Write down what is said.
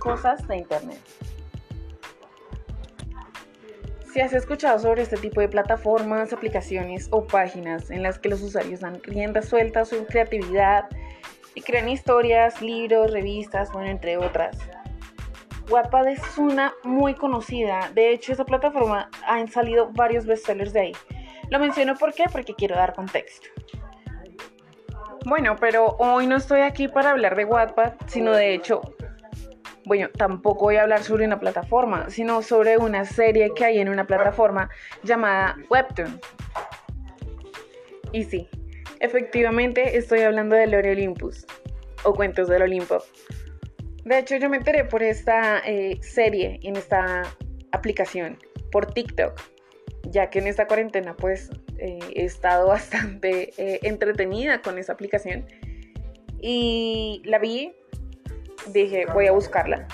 cosas de Internet. Si has escuchado sobre este tipo de plataformas, aplicaciones o páginas en las que los usuarios dan rienda suelta a su creatividad y crean historias, libros, revistas, bueno, entre otras. Wattpad es una muy conocida, de hecho esa plataforma han salido varios bestsellers de ahí. Lo menciono porque quiero dar contexto. Bueno, pero hoy no estoy aquí para hablar de Wattpad, sino de hecho bueno, tampoco voy a hablar sobre una plataforma, sino sobre una serie que hay en una plataforma llamada Webtoon. Y sí, efectivamente estoy hablando de Lore Olympus o Cuentos del Olimpo. De hecho, yo me enteré por esta eh, serie, en esta aplicación, por TikTok, ya que en esta cuarentena pues eh, he estado bastante eh, entretenida con esa aplicación. Y la vi, dije, voy a buscarla.